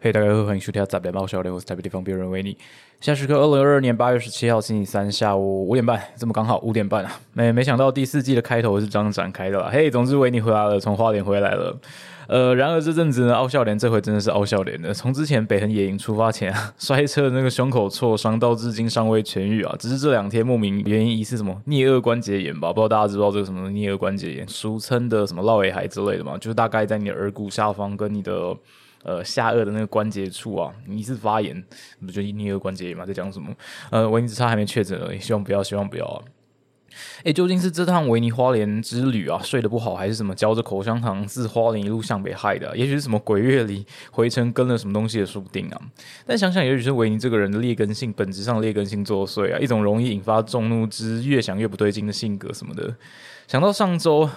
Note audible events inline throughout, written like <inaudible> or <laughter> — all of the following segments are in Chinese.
嘿，大家好，欢迎收听《杂边猫小林》，我是台北地方别人维尼。现在时刻二零二二年八月十七号星期三下午五点半，这么刚好五点半啊！没没想到第四季的开头是这样展开的啦。嘿，总之维尼回来了，从花莲回来了。呃，然而这阵子呢，傲笑脸这回真的是傲笑脸的。从之前北横野营出发前啊，<laughs> 摔车的那个胸口挫伤，到至今尚未痊愈啊。只是这两天莫名原因疑似什么颞颌关节炎吧？不知道大家知不知道这个什么颞颌关节炎，俗称的什么落尾海之类的嘛？就是大概在你的耳骨下方跟你的。呃，下颚的那个关节处啊，疑似发炎，不就颞颌关节炎嘛？在讲什么？呃，维尼只差还没确诊而已，希望不要，希望不要啊！哎，究竟是这趟维尼花莲之旅啊，睡得不好，还是什么嚼着口香糖自花莲一路向北害的？也许是什么鬼月里回程跟了什么东西也说不定啊！但想想，也许是维尼这个人的劣根性，本质上劣根性作祟啊，一种容易引发众怒之越想越不对劲的性格什么的。想到上周。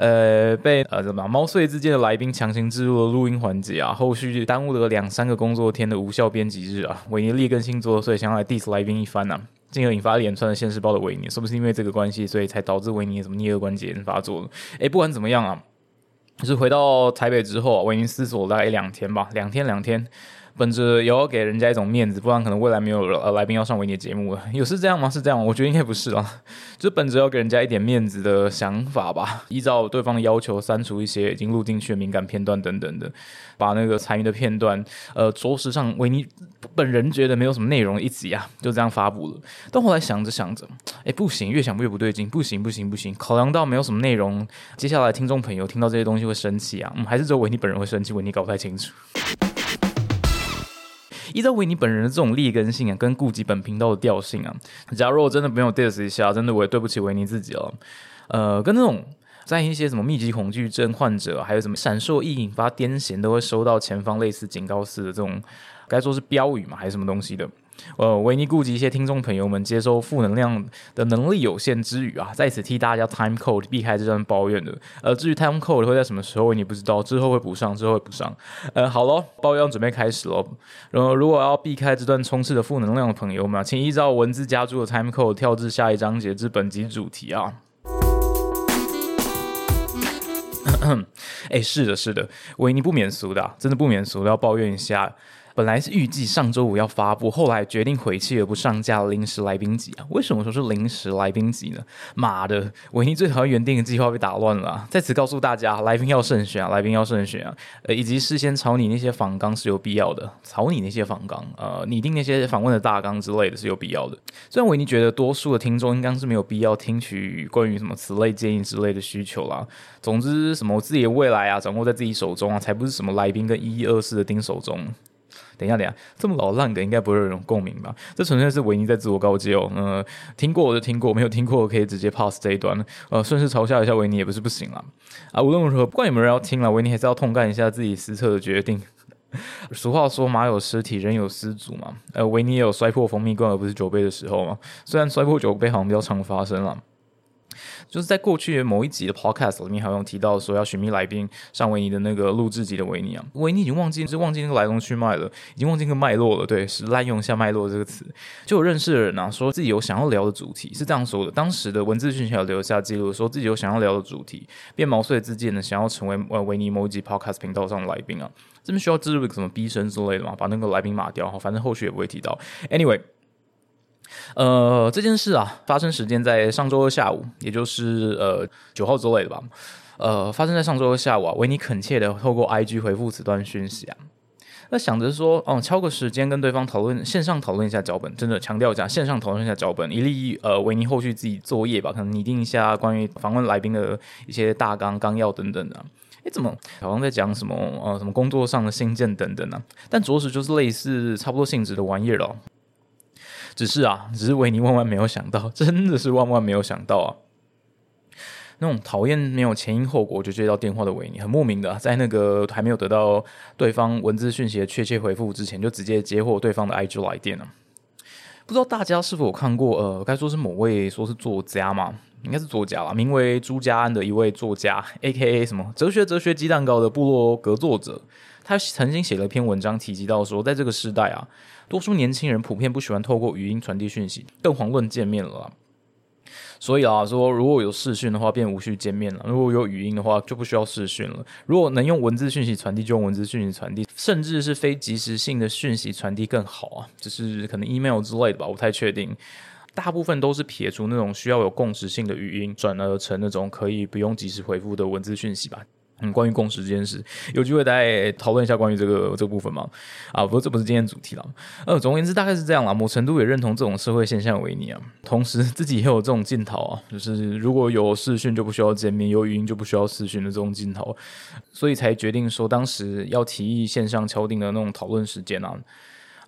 呃，被呃什么猫碎之间的来宾强行置入了录音环节啊，后续耽误了两三个工作天的无效编辑日啊，维尼劣根性作祟，想要来 diss <laughs> 来宾一番呐，进而引发连串的现世报的维尼，是不是因为这个关系，所以才导致维尼什么颞颌关节炎发作了？哎，不管怎么样啊，就是回到台北之后，维尼思索大概两天吧，两天两天。本着也要给人家一种面子，不然可能未来没有呃来宾要上维尼的节目了。<laughs> 有是这样吗？是这样？我觉得应该不是啊，<laughs> 就本着要给人家一点面子的想法吧。依照对方的要求，删除一些已经录进去的敏感片段等等的，把那个残余的片段，呃，着实上维尼本人觉得没有什么内容一集啊，就这样发布了。但后来想着想着，哎，不行，越想越不对劲，不行不行不行，考量到没有什么内容，接下来听众朋友听到这些东西会生气啊，嗯，还是只有维尼本人会生气，维尼搞不太清楚。依照维尼本人的这种劣根性啊，跟顾及本频道的调性啊，假如我真的没有 diss 一下，真的我也对不起维尼自己了。呃，跟那种在一些什么密集恐惧症患者，还有什么闪烁易引发癫痫，都会收到前方类似警告似的这种，该说是标语嘛，还是什么东西的。呃，维尼顾及一些听众朋友们接收负能量的能力有限之余啊，在此替大家 time code 避开这段抱怨的。呃，至于 time code 会在什么时候，你不知道，之后会补上，之后会补上。呃，好咯，抱怨准备开始喽。然后，如果要避开这段充斥的负能量的朋友们，请依照文字加注的 time code 跳至下一章节至本集主题啊。<coughs> 哎，是的，是的，维尼不免俗的，真的不免俗，要抱怨一下。本来是预计上周五要发布，后来决定回去而不上架临时来宾集啊！为什么说是临时来宾集呢？妈的，维尼最讨厌原定的计划被打乱了。在此告诉大家，来宾要慎选啊，来宾要慎选啊！呃，以及事先炒你那些访纲是有必要的，炒你那些访纲，呃，拟定那些访问的大纲之类的是有必要的。虽然维尼觉得多数的听众应该是没有必要听取关于什么此类建议之类的需求啦。总之，什么自己的未来啊，掌握在自己手中啊，才不是什么来宾跟一一二四的盯手中。等一下，等一下，这么老烂梗应该不会有人共鸣吧？这纯粹是维尼在自我告诫哦。呃，听过我就听过，没有听过可以直接 pass 这一段。呃，顺势嘲笑一下维尼也不是不行啦。啊，无论如何，不管有没有人要听了，维尼还是要痛干一下自己失策的决定。<laughs> 俗话说，马有失蹄，人有失足嘛。呃，维尼也有摔破蜂蜜罐而不是酒杯的时候嘛。虽然摔破酒杯好像比较常发生了。就是在过去某一集的 podcast 里面，好像提到说要寻觅来宾上维尼的那个录制集的维尼啊，维尼已经忘记，是忘记那个来龙去脉了，已经忘记那个脉络了。对，是滥用一下脉络这个词。就有认识的人啊，说自己有想要聊的主题，是这样说的。当时的文字讯息有留下记录，说自己有想要聊的主题，便毛遂自荐的想要成为呃维尼某一集 podcast 频道上的来宾啊。这边需要置入一个什么逼声之类的嘛，把那个来宾码掉，反正后续也不会提到。Anyway。呃，这件事啊，发生时间在上周二下午，也就是呃九号之类的吧。呃，发生在上周二下午啊，维尼恳切的透过 IG 回复此段讯息啊。那想着说，哦，敲个时间跟对方讨论，线上讨论一下脚本，真的强调一下，线上讨论一下脚本，以利呃维尼后续自己作业吧，可能拟定一下关于访问来宾的一些大纲、纲要等等的。哎，怎么好像在讲什么呃什么工作上的新建等等呢？但着实就是类似差不多性质的玩意儿了。只是啊，只是维尼万万没有想到，<laughs> 真的是万万没有想到啊！那种讨厌没有前因后果就接到电话的维尼，很莫名的，在那个还没有得到对方文字讯息的确切回复之前，就直接接获对方的 IG 来电了。不知道大家是否有看过？呃，该说是某位说是作家嘛，应该是作家吧，名为朱家安的一位作家，A.K.A 什么哲学哲学鸡蛋糕的部落格作者，他曾经写了一篇文章，提及到说，在这个时代啊。多数年轻人普遍不喜欢透过语音传递讯息，更遑论见面了。所以啊，说如果有视讯的话，便无需见面了；如果有语音的话，就不需要视讯了。如果能用文字讯息传递，就用文字讯息传递，甚至是非即时性的讯息传递更好啊，就是可能 email 之类的吧，我不太确定。大部分都是撇除那种需要有共识性的语音，转而成那种可以不用及时回复的文字讯息吧。嗯，关于共识这件事，有机会大家讨论一下关于这个这部分嘛？啊，不过这不是今天主题了。呃，总而言之，大概是这样啦。某程度也认同这种社会现象为你啊，同时自己也有这种镜头啊，就是如果有视讯就不需要见面，有语音就不需要视讯的这种镜头，所以才决定说当时要提议线上敲定的那种讨论时间啊。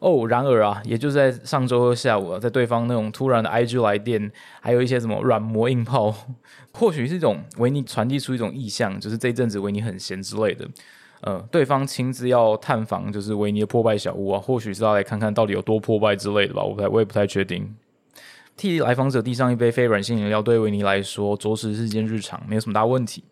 哦，然而啊，也就在上周下午啊，在对方那种突然的 IG 来电，还有一些什么软磨硬泡，<laughs> 或许是一种维尼传递出一种意向，就是这一阵子维尼很闲之类的。呃，对方亲自要探访，就是维尼的破败小屋啊，或许是要来看看到底有多破败之类的吧，我不太，我也不太确定。替来访者递上一杯非软性饮料，对维尼来说，着实是件日常，没有什么大问题。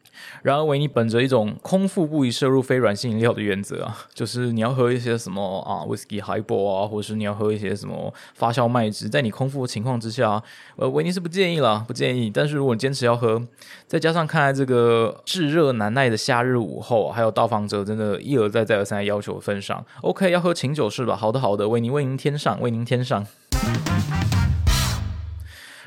然而，维尼本着一种空腹不宜摄入非软性饮料的原则啊，就是你要喝一些什么啊，whisky highball 啊，或者是你要喝一些什么发酵麦汁，在你空腹的情况之下，呃，维尼是不建议了，不建议。但是如果你坚持要喝，再加上看来这个炙热难耐的夏日午后，还有到访者真的一而再再而三的要求份上，OK，要喝清酒是吧？好的，好的，为您为您添上，为您添上。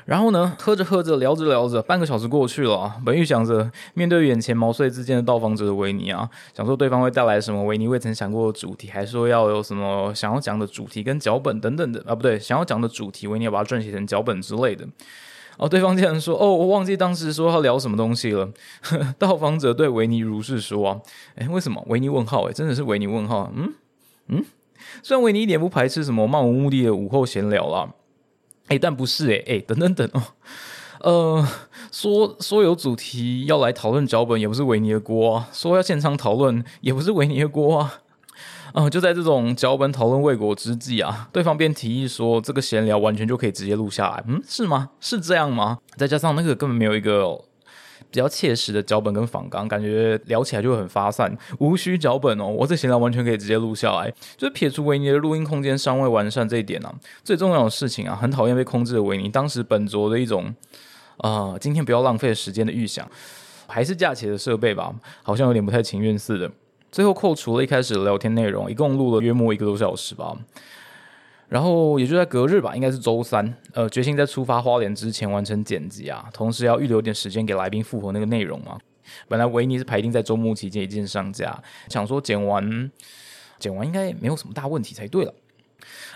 然后呢，喝着喝着，聊着聊着，半个小时过去了。本玉想着面对眼前毛遂自荐的到访者的维尼啊，想说对方会带来什么维尼未曾想过的主题，还说要有什么想要讲的主题跟脚本等等的啊，不对，想要讲的主题维尼要把它撰写成脚本之类的。哦，对方竟然说：“哦，我忘记当时说要聊什么东西了。<laughs> ”到访者对维尼如是说：“啊，哎，为什么？维尼问号？哎，真的是维尼问号？嗯嗯，虽然维尼一点不排斥什么漫无目的的午后闲聊啦。”哎，但不是哎哎，等等等哦，呃，说说有主题要来讨论脚本，也不是维尼的锅啊；说要现场讨论，也不是维尼的锅啊。嗯，就在这种脚本讨论未果之际啊，对方便提议说，这个闲聊完全就可以直接录下来。嗯，是吗？是这样吗？再加上那个根本没有一个。比较切实的脚本跟仿纲，感觉聊起来就会很发散，无需脚本哦。我这闲聊完全可以直接录下来，就是撇除维尼的录音空间尚未完善这一点啊，最重要的事情啊，很讨厌被控制的维尼，当时本着的一种啊，今天不要浪费时间的预想，还是架起的设备吧，好像有点不太情愿似的。最后扣除了一开始的聊天内容，一共录了约莫一个多小时吧。然后也就在隔日吧，应该是周三，呃，决心在出发花莲之前完成剪辑啊，同时要预留点时间给来宾复活那个内容嘛。本来维尼是排定在周末期间一键上架，想说剪完剪完应该没有什么大问题才对了。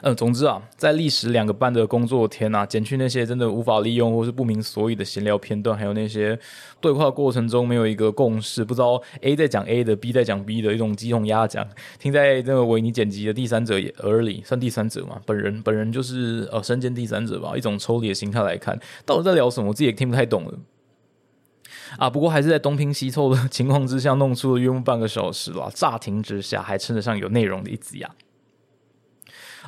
嗯，总之啊，在历时两个半的工作天啊，减去那些真的无法利用或是不明所以的闲聊片段，还有那些对话过程中没有一个共识，不知道 A 在讲 A 的，B 在讲 B 的一种鸡同鸭讲，听在那个维尼剪辑的第三者耳里，算第三者嘛？本人本人就是呃身兼第三者吧，一种抽离的心态来看，到底在聊什么，我自己也听不太懂了。啊，不过还是在东拼西凑的 <laughs> 情况之下，弄出了约莫半个小时了，乍听之下还称得上有内容的一集呀。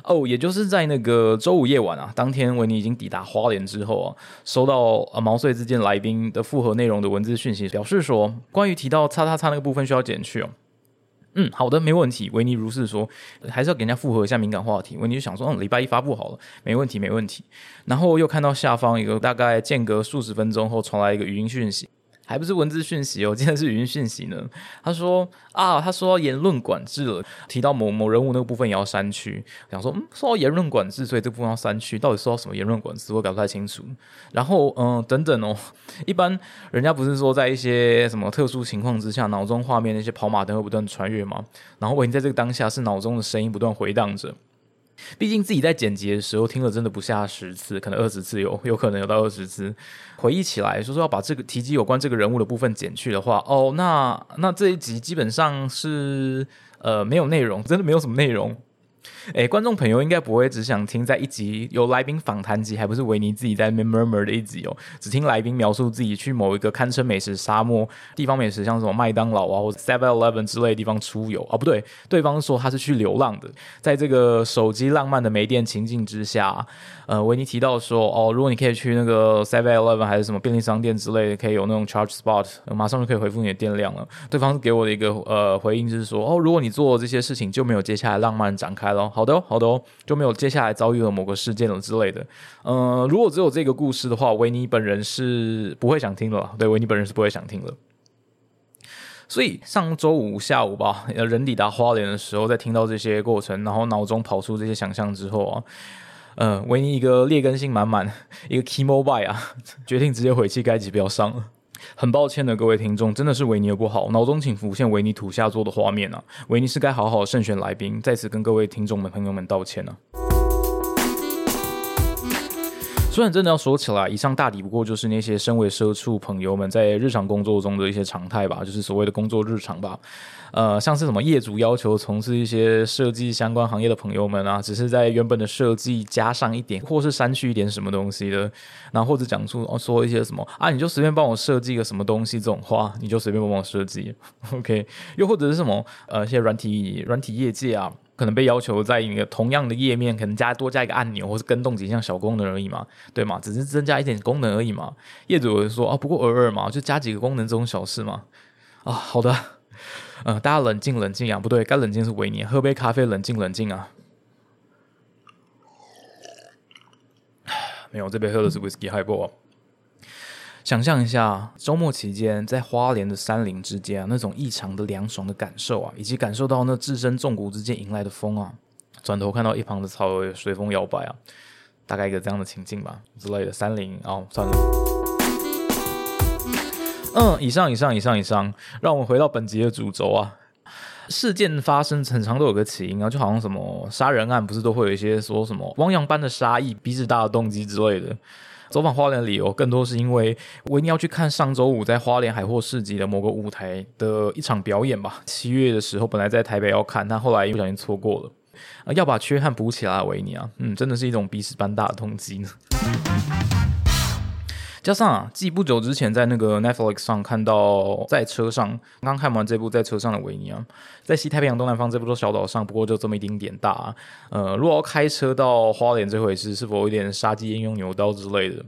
哦，也就是在那个周五夜晚啊，当天维尼已经抵达花莲之后啊，收到呃毛遂自荐来宾的复合内容的文字讯息，表示说关于提到叉叉叉那个部分需要减去哦。嗯，好的，没问题。维尼如是说，还是要给人家复合一下敏感话题。维尼就想说，嗯，礼拜一发布好了，没问题，没问题。然后又看到下方一个大概间隔数十分钟后传来一个语音讯息。还不是文字讯息哦，竟然是语音讯息呢。他说啊，他说言论管制了，提到某某人物那个部分也要删去。想说，嗯，说到言论管制，所以这部分要删去，到底说到什么言论管制，我搞不太清楚。然后，嗯，等等哦，一般人家不是说在一些什么特殊情况之下，脑中画面那些跑马灯会不断穿越吗？然后我已经在这个当下，是脑中的声音不断回荡着。毕竟自己在剪辑的时候听了真的不下十次，可能二十次有，有可能有到二十次。回忆起来，说说要把这个提及有关这个人物的部分剪去的话，哦，那那这一集基本上是呃没有内容，真的没有什么内容。哎，观众朋友应该不会只想听在一集有来宾访谈集，还不是维尼自己在 murmur 的一集哦，只听来宾描述自己去某一个堪称美食沙漠地方美食，像什么麦当劳啊或者 Seven Eleven 之类的地方出游啊，不对，对方说他是去流浪的，在这个手机浪漫的没电情境之下，呃，维尼提到说，哦，如果你可以去那个 Seven Eleven 还是什么便利商店之类的，可以有那种 charge spot，马上就可以回复你的电量了。对方给我的一个呃回应就是说，哦，如果你做这些事情，就没有接下来浪漫展开。开了。好的，好的哦，就没有接下来遭遇了某个事件了之类的。呃，如果只有这个故事的话，维尼本人是不会想听的。对，维尼本人是不会想听的。所以上周五下午吧，人抵达花莲的时候，在听到这些过程，然后脑中跑出这些想象之后啊，呃，维尼一个劣根性满满，一个 key mobile 啊，决定直接回去，该集不要上了。很抱歉的各位听众，真的是维尼的不好，脑中请浮现维尼土下座的画面啊！维尼是该好好慎选来宾，在此跟各位听众们朋友们道歉呢。虽然真的要说起来，以上大抵不过就是那些身为社畜朋友们在日常工作中的一些常态吧，就是所谓的工作日常吧。呃，像是什么业主要求从事一些设计相关行业的朋友们啊，只是在原本的设计加上一点，或是删去一点什么东西的，然后或者讲出哦说一些什么啊，你就随便帮我设计个什么东西这种话，你就随便帮我设计，OK？又或者是什么呃，一些软体软体业界啊。可能被要求在一个同样的页面，可能加多加一个按钮，或是跟动几项小功能而已嘛，对吗？只是增加一点功能而已嘛。业主说啊，不过偶尔嘛，就加几个功能这种小事嘛。啊，好的，嗯，大家冷静冷静啊，不对，该冷静是维尼，喝杯咖啡，冷静冷静啊。没有，这杯喝的是 whisky highball。想象一下，周末期间在花莲的山林之间啊，那种异常的凉爽的感受啊，以及感受到那置身重谷之间迎来的风啊，转头看到一旁的草随风摇摆啊，大概一个这样的情境吧之类的山林哦，算了，嗯，以上以上以上以上，让我们回到本集的主轴啊，事件发生很长都有个起因啊，就好像什么杀人案不是都会有一些说什么汪洋般的杀意、鼻子大的动机之类的。走访花莲的理由更多是因为维尼要去看上周五在花莲海货市集的某个舞台的一场表演吧。七月的时候本来在台北要看，但后来不小心错过了。啊，要把缺憾补起来，维尼啊，嗯，真的是一种鼻屎般大的痛击呢。加上啊，继不久之前在那个 Netflix 上看到在车上刚看完这部在车上的维尼啊，在西太平洋东南方这部小岛上，不过就这么一丁点大。呃，如果要开车到花莲这回事，是否有点杀鸡焉用牛刀之类的？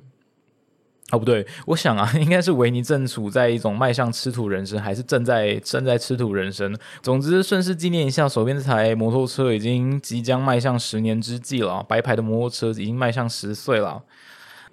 哦，不对，我想啊，应该是维尼正处在一种迈向吃土人生，还是正在正在吃土人生。总之，顺势纪念一下，手边这台摩托车已经即将迈向十年之际了，白牌的摩托车已经迈向十岁了。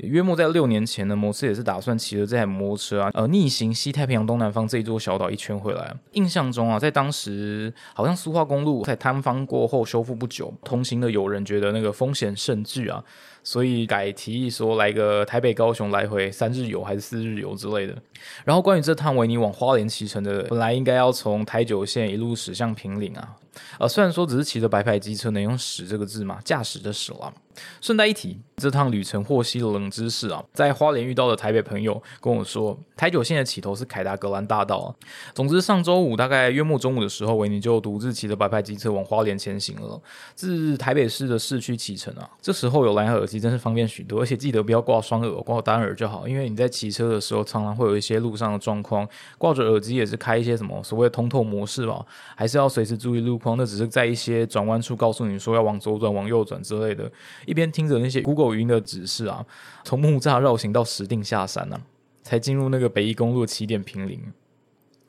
约莫在六年前呢，摩斯也是打算骑着这台摩托车啊，呃，逆行西太平洋东南方这一座小岛一圈回来。印象中啊，在当时好像苏花公路在坍方过后修复不久，同行的友人觉得那个风险甚巨啊。所以改提议说来个台北高雄来回三日游还是四日游之类的。然后关于这趟维尼往花莲骑乘的，本来应该要从台九线一路驶向平岭啊。呃，虽然说只是骑着白牌机车能用“驶”这个字嘛，驾驶的“驶”了。顺带一提，这趟旅程获悉了冷知识啊，在花莲遇到的台北朋友跟我说，台九线的起头是凯达格兰大道啊。总之，上周五大概约莫中午的时候，维尼就独自骑着白牌机车往花莲前行了，自台北市的市区启程啊。这时候有蓝牙耳机真是方便许多，而且记得不要挂双耳，挂单耳就好，因为你在骑车的时候常常会有一些路上的状况，挂着耳机也是开一些什么所谓通透模式吧，还是要随时注意路况。那只是在一些转弯处告诉你说要往左转、往右转之类的，一边听着那些 Google 语音的指示啊，从木栅绕行到石定下山呢，才进入那个北宜公路起点平林，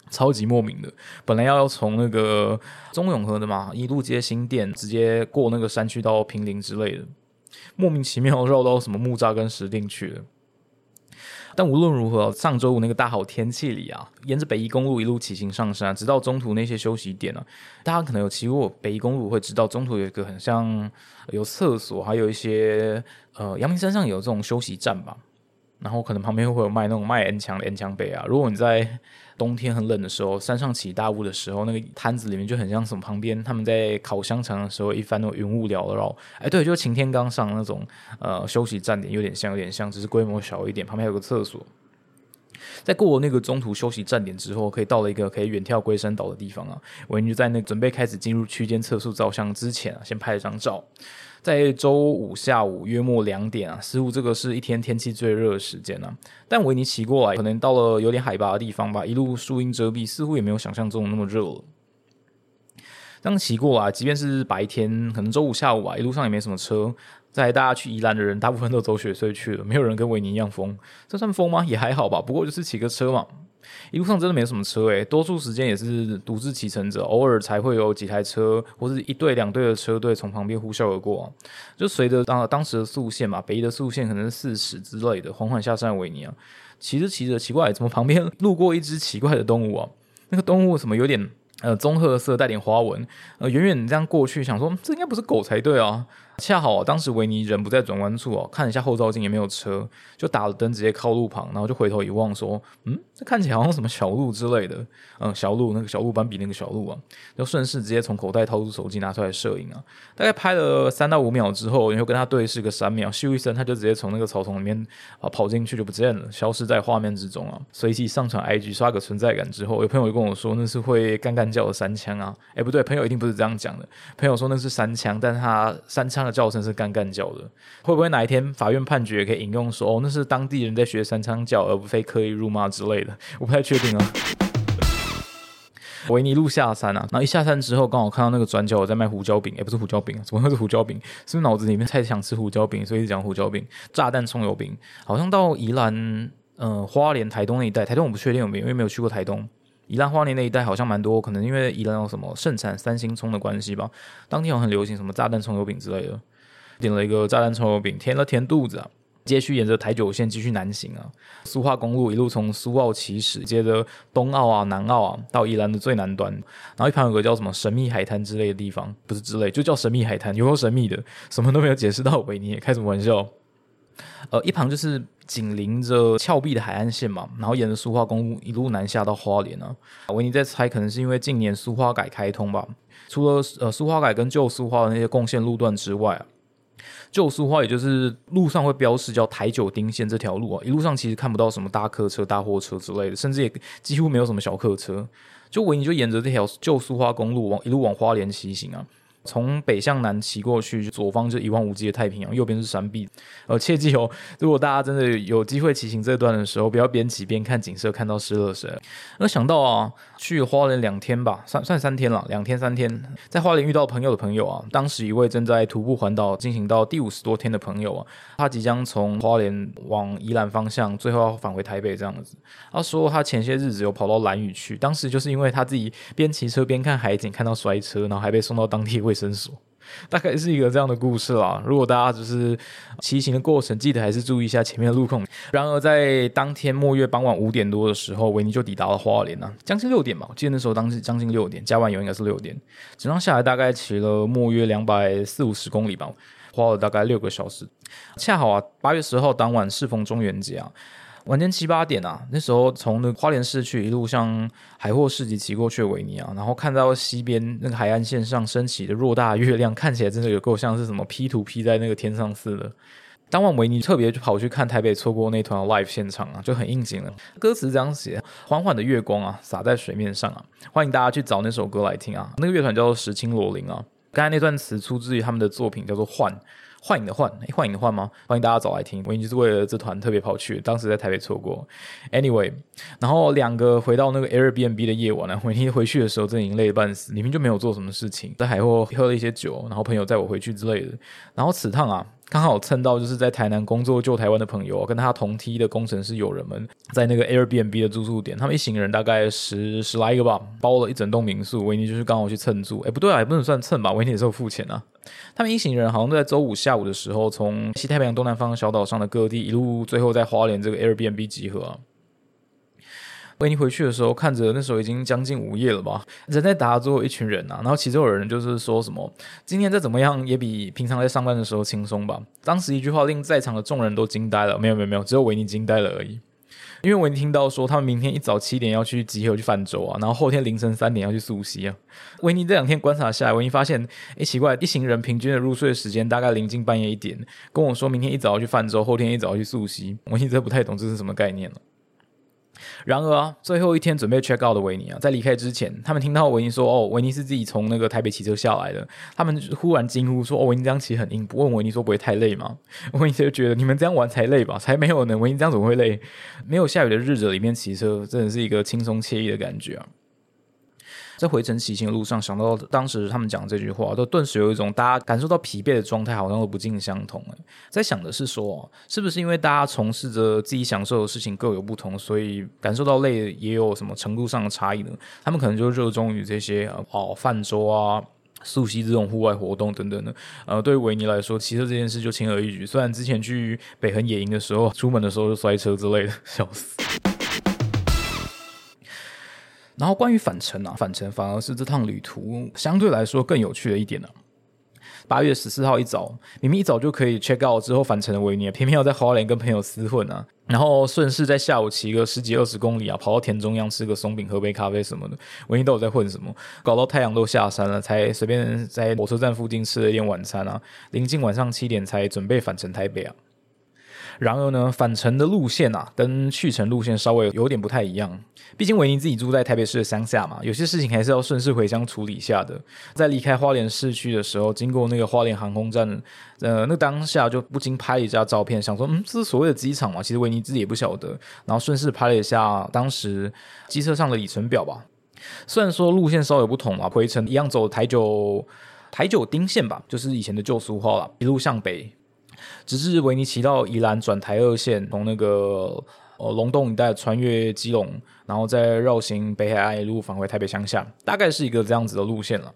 超级莫名的。本来要要从那个中永和的嘛，一路接新店，直接过那个山区到平林之类的，莫名其妙绕到什么木栅跟石定去了。但无论如何，上周五那个大好天气里啊，沿着北宜公路一路骑行上山，直到中途那些休息点呢，大家可能有骑过北宜公路，会知道中途有一个很像有厕所，还有一些呃，阳明山上有这种休息站吧。然后可能旁边会有卖那种卖 N 墙的 N 墙杯啊。如果你在冬天很冷的时候，山上起大雾的时候，那个摊子里面就很像什么旁边他们在烤香肠的时候，一番那种云雾缭绕。哎，对，就晴天刚上那种呃休息站点，有点像，有点像，只是规模小一点，旁边有个厕所。在过了那个中途休息站点之后，可以到了一个可以远眺龟山岛的地方啊。我就在那准备开始进入区间测速照相之前啊，先拍了张照。在周五下午约莫两点啊，似乎这个是一天天气最热的时间啊。但维尼骑过来，可能到了有点海拔的地方吧，一路树荫遮蔽，似乎也没有想象中那么热了。当骑过来，即便是白天，可能周五下午啊，一路上也没什么车。在大家去宜兰的人，大部分都走雪隧去了，没有人跟维尼一样疯。这算疯吗？也还好吧。不过就是骑个车嘛。一路上真的没什么车诶，多数时间也是独自骑乘着，偶尔才会有几台车或是一队两队的车队从旁边呼啸而过。就随着当当时的速线嘛，北一的速线可能是四十之类的，缓缓下山维尼啊，骑着骑着，奇怪，怎么旁边路过一只奇怪的动物啊？那个动物什么有点呃棕褐色，带点花纹，呃，远远这样过去，想说这应该不是狗才对啊。恰好当时维尼人不在转弯处哦，看了一下后照镜也没有车，就打了灯直接靠路旁，然后就回头一望说：“嗯，这看起来好像什么小路之类的。”嗯，小路那个小鹿斑比那个小路啊，就顺势直接从口袋掏出手机拿出来摄影啊。大概拍了三到五秒之后，然后跟他对视个三秒，咻一声他就直接从那个草丛里面啊跑进去就不见了，消失在画面之中啊。随即上传 IG 刷个存在感之后，有朋友就跟我说那是会干干叫的三枪啊。哎，不对，朋友一定不是这样讲的。朋友说那是三枪，但他三枪叫声是干干叫的，会不会哪一天法院判决可以引用说哦，那是当地人在学三枪叫，而不非刻意辱骂之类的？<laughs> 我不太确定啊。维尼路下山啊，然后一下山之后，刚好看到那个转角有在卖胡椒饼，也不是胡椒饼，怎么会是胡椒饼？是不是脑子里面太想吃胡椒饼，所以一直讲胡椒饼、炸弹葱油饼？好像到宜兰、呃花莲、台东那一带，台东我不确定有没有，因为没有去过台东。宜兰花莲那一带好像蛮多，可能因为宜兰有什么盛产三星葱的关系吧，当天有很流行什么炸弹葱油饼之类的，点了一个炸弹葱油饼，填了填肚子啊，接续沿着台九线继续南行啊，苏花公路一路从苏澳起始，接着东澳啊、南澳啊，到宜兰的最南端，然后一旁有个叫什么神秘海滩之类的地方，不是之类，就叫神秘海滩，有够神秘的，什么都没有解释到维尼，开什么玩笑？呃，一旁就是紧邻着峭壁的海岸线嘛，然后沿着苏花公路一路南下到花莲啊。维尼在猜，可能是因为近年苏花改开通吧。除了呃苏花改跟旧苏花的那些贡献路段之外啊，旧苏花也就是路上会标示叫台九丁线这条路啊，一路上其实看不到什么大客车、大货车之类的，甚至也几乎没有什么小客车。就维尼就沿着这条旧苏花公路往一路往花莲骑行啊。从北向南骑过去，左方就一望无际的太平洋，右边是山壁。呃，切记哦，如果大家真的有机会骑行这段的时候，不要边骑边看景色，看到失乐神。那想到啊，去花莲两天吧，算算三天了，两天三天，在花莲遇到朋友的朋友啊，当时一位正在徒步环岛进行到第五十多天的朋友啊，他即将从花莲往宜兰方向，最后要返回台北这样子。他说他前些日子有跑到兰屿去，当时就是因为他自己边骑车边看海景，看到摔车，然后还被送到当地。卫卫生所，大概是一个这样的故事啦。如果大家只是骑行的过程，记得还是注意一下前面的路况。然而，在当天末月傍晚五点多的时候，维尼就抵达了花莲啊，将近六点吧。我记得那时候当时将近六点，加完油应该是六点。整趟下来大概骑了末约两百四五十公里吧，花了大概六个小时。恰好啊，八月十号当晚适逢中元节啊。晚间七八点啊，那时候从那花莲市区一路向海货市集骑过去的维尼啊，然后看到西边那个海岸线上升起的偌大月亮，看起来真的有够像是什么 P 图 P 在那个天上似的。当晚维尼特别就跑去看台北错过那团 live 现场啊，就很应景了。歌词这样写：缓缓的月光啊，洒在水面上啊，欢迎大家去找那首歌来听啊。那个乐团叫做石青罗林啊，刚才那段词出自于他们的作品叫做《幻》。幻影的幻，幻影的幻吗？欢迎大家找来听。我就是为了这团特别跑去，当时在台北错过。Anyway，然后两个回到那个 Airbnb 的夜晚呢，我一回去的时候，真的已经累得半死，里面就没有做什么事情，在海货喝了一些酒，然后朋友载我回去之类的。然后此趟啊，刚好蹭到就是在台南工作救台湾的朋友啊，跟他同梯的工程师友人们，在那个 Airbnb 的住宿点，他们一行人大概十十来个吧，包了一整栋民宿。维尼就是刚好去蹭住，哎，不对啊，也不能算蹭吧，维尼也是有付钱啊。他们一行人好像都在周五下午的时候，从西太平洋东南方小岛上的各地一路，最后在花莲这个 Airbnb 集合。维尼回去的时候，看着那时候已经将近午夜了吧，人在打最后一群人啊，然后其中有人就是说什么，今天再怎么样也比平常在上班的时候轻松吧。当时一句话令在场的众人都惊呆了，没有没有没有，只有维尼惊呆了而已。因为我已经听到说，他们明天一早七点要去集合去泛舟啊，然后后天凌晨三点要去溯溪啊。维尼这两天观察下来，维尼发现，哎，奇怪，一行人平均的入睡时间大概临近半夜一点，跟我说明天一早要去泛舟，后天一早要去溯溪，我一直不太懂这是什么概念了。然而，最后一天准备 check out 的维尼啊，在离开之前，他们听到维尼说：“哦，维尼是自己从那个台北骑车下来的。”他们忽然惊呼说：“哦，维尼这样骑很硬。”问维尼说：“不会太累吗？” <laughs> 维尼就觉得：“你们这样玩才累吧？才没有呢！维尼这样怎么会累？没有下雨的日子里面骑车，真的是一个轻松惬意的感觉啊。”在回程骑行的路上，想到当时他们讲这句话，都顿时有一种大家感受到疲惫的状态，好像都不尽相同。哎，在想的是说，是不是因为大家从事着自己享受的事情各有不同，所以感受到累也有什么程度上的差异呢？他们可能就热衷于这些哦泛舟啊、溯溪这种户外活动等等的。呃，对维尼来说，骑车这件事就轻而易举。虽然之前去北横野营的时候，出门的时候就摔车之类的，笑死。然后关于返程啊，返程反而是这趟旅途相对来说更有趣的一点呢。八月十四号一早，明明一早就可以 check out 之后返程的维尼，偏偏要在花莲跟朋友厮混啊，然后顺势在下午骑个十几二十公里啊，跑到田中央吃个松饼、喝杯咖啡什么的。维尼到底在混什么？搞到太阳都下山了，才随便在火车站附近吃了一点晚餐啊，临近晚上七点才准备返程台北啊。然而呢，返程的路线啊，跟去程路线稍微有点不太一样。毕竟维尼自己住在台北市的乡下嘛，有些事情还是要顺势回乡处理一下的。在离开花莲市区的时候，经过那个花莲航空站，呃，那当下就不禁拍了一下照片，想说，嗯，这是所谓的机场嘛？其实维尼自己也不晓得。然后顺势拍了一下当时机车上的里程表吧。虽然说路线稍有不同嘛，回程一样走台九台九丁线吧，就是以前的旧苏花了，一路向北。只是维尼骑到宜兰转台二线，从那个呃龙洞一带穿越基隆，然后再绕行北海岸一路返回台北乡下，大概是一个这样子的路线了。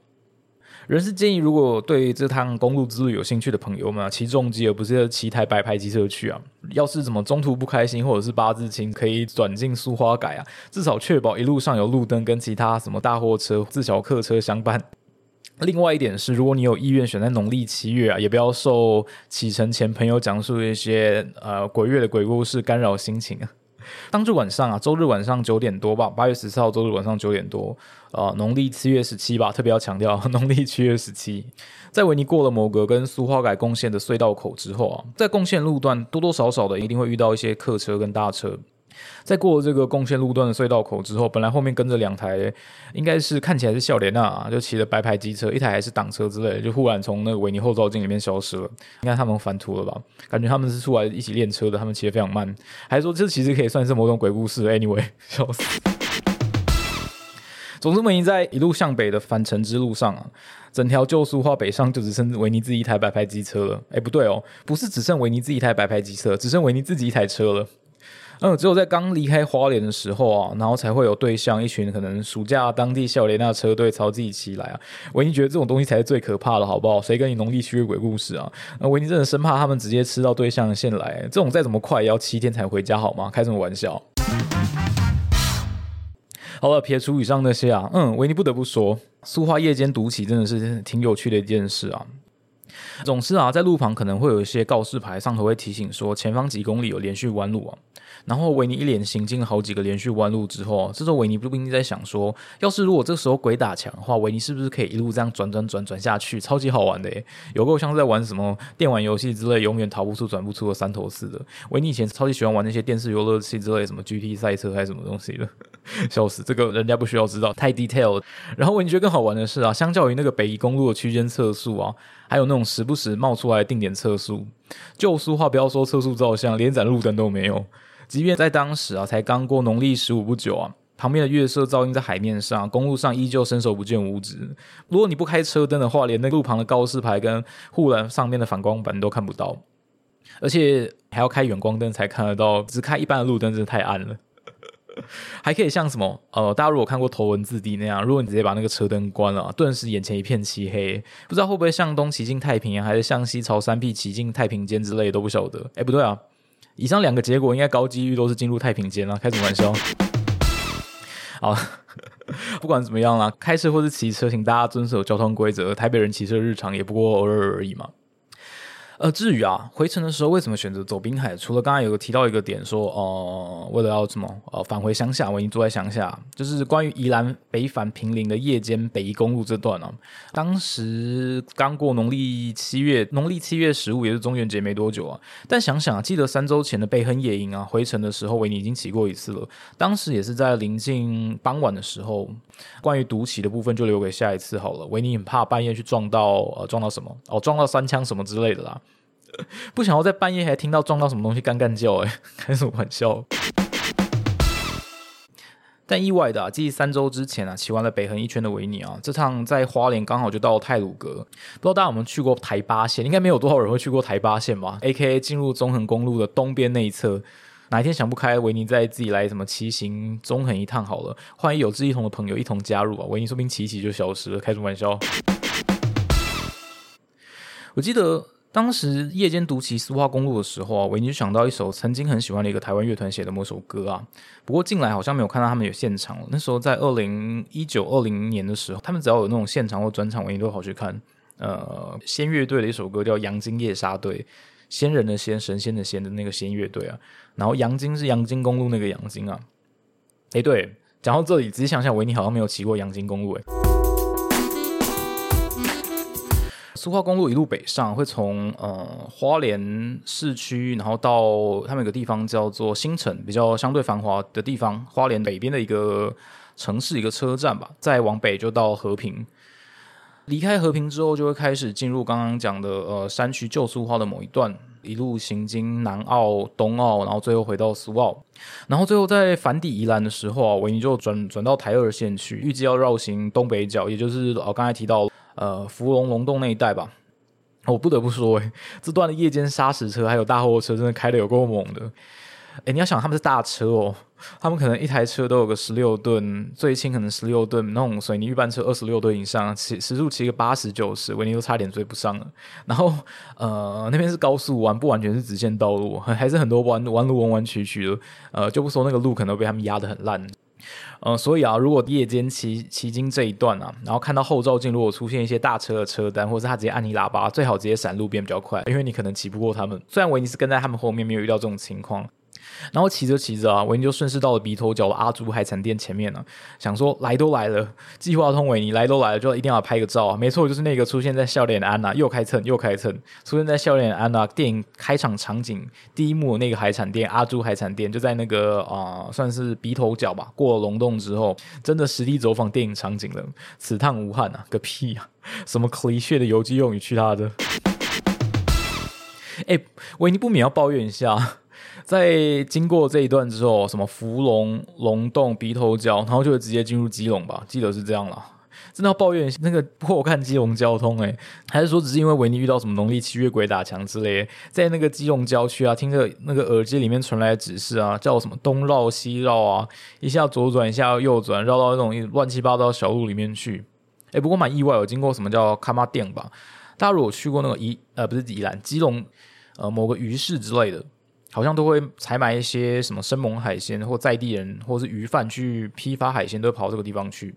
人是建议，如果对这趟公路之旅有兴趣的朋友们，骑重机而不是骑台白牌机车去啊。要是怎么中途不开心，或者是八字轻，可以转进苏花改啊，至少确保一路上有路灯跟其他什么大货车、自小客车相伴。另外一点是，如果你有意愿选在农历七月啊，也不要受启程前朋友讲述一些呃鬼月的鬼故事干扰心情啊。<laughs> 当日晚上啊，周日晚上九点多吧，八月十四号周日晚上九点多，呃，农历七月十七吧，特别要强调 <laughs> 农历七月十七，在维尼过了某个跟苏花改贡献的隧道口之后啊，在贡献路段多多少少的一定会遇到一些客车跟大车。在过了这个贡献路段的隧道口之后，本来后面跟着两台，应该是看起来是笑莲娜，就骑着白牌机车，一台还是挡车之类的，就忽然从那个维尼后照镜里面消失了。应该他们翻图了吧？感觉他们是出来一起练车的，他们骑得非常慢，还说这其实可以算是某种鬼故事？Anyway，<laughs> 笑死。总之，维尼在一路向北的返程之路上啊，整条旧苏花北上就只剩维尼自己一台白牌机车了。哎，不对哦，不是只剩维尼自己一台白牌机车，只剩维尼自己一台车了。嗯，只有在刚离开花莲的时候啊，然后才会有对象一群可能暑假当地校联那车队朝自己骑来啊。维尼觉得这种东西才是最可怕的，好不好？谁跟你农历七月鬼故事啊？那维尼真的生怕他们直接吃到对象的线来，这种再怎么快也要七天才回家，好吗？开什么玩笑？好了，撇除以上那些啊，嗯，维尼不得不说，苏花夜间独骑真的是挺有趣的一件事啊。总是啊，在路旁可能会有一些告示牌，上头会提醒说前方几公里有连续弯路啊。然后维尼一连行进了好几个连续弯路之后，这时候维尼不不禁在想说，要是如果这时候鬼打墙的话，维尼是不是可以一路这样转转转转下去，超级好玩的耶！有够像在玩什么电玩游戏之类，永远逃不出、转不出的三头四的。维尼以前超级喜欢玩那些电视游乐器之类，什么 GT 赛车还是什么东西的，<laughs> 笑死！这个人家不需要知道，太 detail。然后维尼觉得更好玩的是啊，相较于那个北宜公路的区间测速啊，还有那种时不时冒出来定点测速，旧书话不要说测速照相，连盏路灯都没有。即便在当时啊，才刚过农历十五不久啊，旁边的月色照映在海面上，公路上依旧伸手不见五指。如果你不开车灯的话，连那路旁的告示牌跟护栏上面的反光板都看不到，而且还要开远光灯才看得到。只开一般的路灯真的太暗了。还可以像什么呃，大家如果看过头文字 D 那样，如果你直接把那个车灯关了，顿时眼前一片漆黑，不知道会不会向东骑进太平洋，还是向西朝三壁骑进太平间之类都不晓得。哎，不对啊。以上两个结果应该高几率都是进入太平间了，开什么玩笑？好，<laughs> 不管怎么样啦，开车或是骑车，请大家遵守交通规则。台北人骑车日常也不过偶尔而已嘛。呃，至于啊，回程的时候为什么选择走滨海？除了刚刚有提到一个点，说呃，为了要什么呃返回乡下，我已经住在乡下，就是关于宜兰北返平陵的夜间北宜公路这段呢。当时刚过农历七月，农历七月十五也是中元节没多久啊。但想想啊，记得三周前的北横野营啊，回程的时候维尼已经骑过一次了，当时也是在临近傍晚的时候。关于独骑的部分就留给下一次好了。维尼很怕半夜去撞到呃撞到什么哦撞到三枪什么之类的啦，不想要在半夜还听到撞到什么东西干干叫哎，开什么玩笑？但意外的啊，继三周之前啊，骑完了北横一圈的维尼啊，这趟在花莲刚好就到了泰鲁阁。不知道大家有没有去过台八线？应该没有多少人会去过台八线吧？A.K.A 进入中横公路的东边那一侧。哪一天想不开，维尼再自己来什么骑行中横一趟好了。欢迎有志一同的朋友一同加入啊！维尼说不定骑骑就消失了，开什么玩笑？我记得。当时夜间读起苏花公路的时候啊，维尼就想到一首曾经很喜欢的一个台湾乐团写的某首歌啊。不过近来好像没有看到他们有现场了。那时候在二零一九二零年的时候，他们只要有那种现场或专场，维尼都好去看。呃，仙乐队的一首歌叫《阳金夜杀队》，仙人的仙，神仙的仙的那个仙乐队啊。然后阳金是阳金公路那个阳金啊。哎，对，讲到这里，仔细想想，维尼好像没有骑过阳金公路哎。苏花公路一路北上，会从呃花莲市区，然后到他们有个地方叫做新城，比较相对繁华的地方，花莲北边的一个城市，一个车站吧。再往北就到和平，离开和平之后，就会开始进入刚刚讲的呃山区旧苏花的某一段，一路行经南澳、东澳，然后最后回到苏澳，然后最后在返抵宜兰的时候啊，维尼就转转到台二线去，预计要绕行东北角，也就是呃刚才提到。呃，芙蓉龙洞那一带吧，我不得不说，哎，<laughs> 这段的夜间砂石车还有大货车真的开的有够猛的。哎，你要想他们是大车哦，他们可能一台车都有个十六吨，最轻可能十六吨，那种水泥预拌车二十六吨以上，骑时速骑个八十九十，维尼都差点追不上了。然后，呃，那边是高速弯，不完全是直线道路，还是很多弯弯路弯弯曲曲的。呃，就不说那个路可能被他们压得很烂。嗯，所以啊，如果夜间骑骑经这一段啊，然后看到后照镜如果出现一些大车的车单，或者是他直接按你喇叭，最好直接闪路边比较快，因为你可能骑不过他们。虽然维尼斯跟在他们后面，没有遇到这种情况。然后骑着骑着啊，维尼就顺势到了鼻头角的阿朱海产店前面了，想说来都来了，计划通维尼来都来了，就一定要拍个照啊！没错，就是那个出现在笑脸的安娜，又开蹭又开蹭，出现在笑脸的安娜电影开场场景第一幕那个海产店阿朱海产店，就在那个啊，算是鼻头角吧。过了龙洞之后，真的实地走访电影场景了，此趟无憾啊，个屁啊！什么 cliche 的游击用语去他的！哎，维尼不免要抱怨一下。在经过这一段之后，什么芙蓉、龙洞、鼻头角，然后就会直接进入基隆吧？记得是这样了。真的要抱怨那个破看基隆交通诶，还是说只是因为维尼遇到什么农历七月鬼打墙之类，在那个基隆郊区啊，听着那个耳机里面传来的指示啊，叫什么东绕西绕啊，一下左转一下右转，绕到那种乱七八糟小路里面去。哎，不过蛮意外，有经过什么叫卡玛店吧？大家如果去过那个宜呃不是宜兰基隆呃某个鱼市之类的。好像都会采买一些什么生猛海鲜，或在地人或是鱼贩去批发海鲜，都会跑到这个地方去。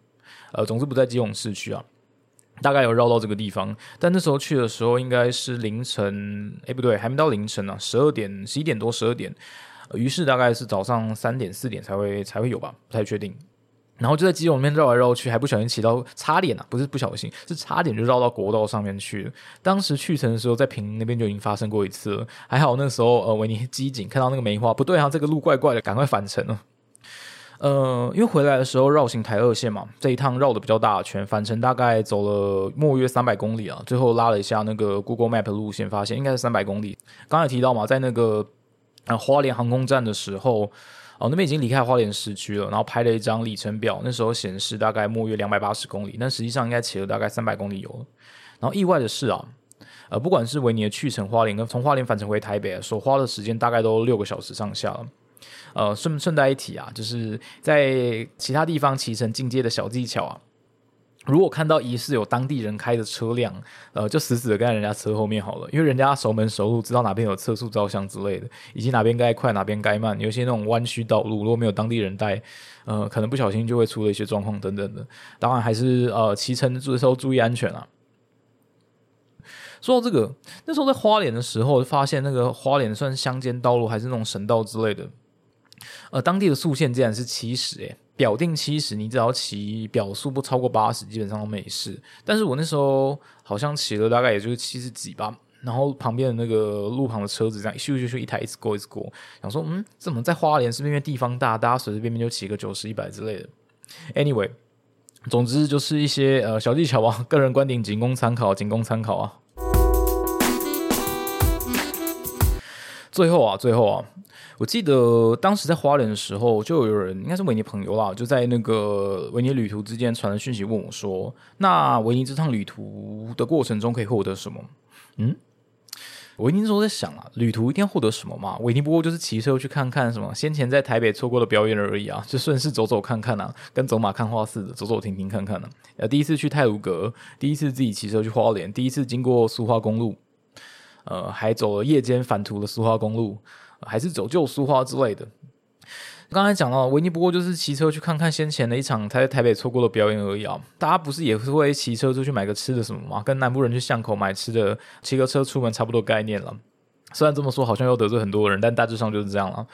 呃，总之不在基隆市区啊，大概有绕到这个地方。但那时候去的时候应该是凌晨，哎不对，还没到凌晨呢，十二点、十一点多、十二点。于是大概是早上三点、四点才会才会有吧，不太确定。然后就在基隆里面绕来绕去，还不小心骑到差点啊，不是不小心，是差点就绕到国道上面去了。当时去程的时候，在平那边就已经发生过一次了，还好那时候呃维尼机警看到那个梅花不对啊，这个路怪怪的，赶快返程了。呃，因为回来的时候绕行台二线嘛，这一趟绕的比较大圈，返程大概走了莫约三百公里啊，最后拉了一下那个 Google Map 路线，发现应该是三百公里。刚才提到嘛，在那个呃花莲航空站的时候。哦，那边已经离开花莲市区了，然后拍了一张里程表，那时候显示大概末约两百八十公里，但实际上应该骑了大概三百公里油。然后意外的是啊，呃，不管是维尼的去程花莲跟从花莲返程回台北，所花的时间大概都六个小时上下了。呃，顺顺带一提啊，就是在其他地方骑乘进阶的小技巧啊。如果看到疑似有当地人开的车辆，呃，就死死的跟在人家车后面好了，因为人家熟门熟路，知道哪边有测速照相之类的，以及哪边该快哪边该慢。有些那种弯曲道路，如果没有当地人带，呃，可能不小心就会出了一些状况等等的。当然还是呃骑乘的时候注意安全啊。说到这个，那时候在花莲的时候，发现那个花莲算是乡间道路还是那种省道之类的，呃，当地的速限竟然是七十诶。表定七十，你只要骑表速不超过八十，基本上都没事。但是我那时候好像骑了大概也就是七十几吧，然后旁边的那个路旁的车子这样咻咻咻一台一直过一直过，想说嗯，怎么在花莲是因为地方大，大家随随便便就骑个九十一百之类的。Anyway，总之就是一些呃小技巧啊，个人观点仅供参考，仅供参考啊。最后啊，最后啊，我记得当时在花莲的时候，就有人应该是维尼朋友啦，就在那个维尼旅途之间传了讯息问我说：“那维尼这趟旅途的过程中可以获得什么？”嗯。维尼那时候在想啊，旅途一定要获得什么嘛？维尼不过就是骑车去看看什么先前在台北错过的表演而已啊，就顺势走走看看啊，跟走马看花似的，走走停停看看呢。呃，第一次去泰鲁阁，第一次自己骑车去花莲，第一次经过苏花公路，呃，还走了夜间返途的苏花公路，还是走旧苏花之类的。刚才讲到维尼，不过就是骑车去看看先前的一场他在台北错过的表演而已啊。大家不是也是会骑车出去买个吃的什么吗？跟南部人去巷口买吃的，骑个车出门差不多概念了。虽然这么说好像又得罪很多人，但大致上就是这样了。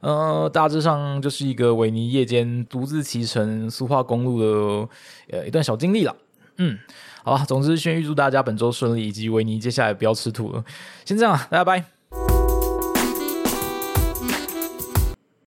呃，大致上就是一个维尼夜间独自骑乘苏化公路的呃一段小经历了。嗯，好吧，总之先预祝大家本周顺利，以及维尼接下来不要吃土了。先这样，大家拜。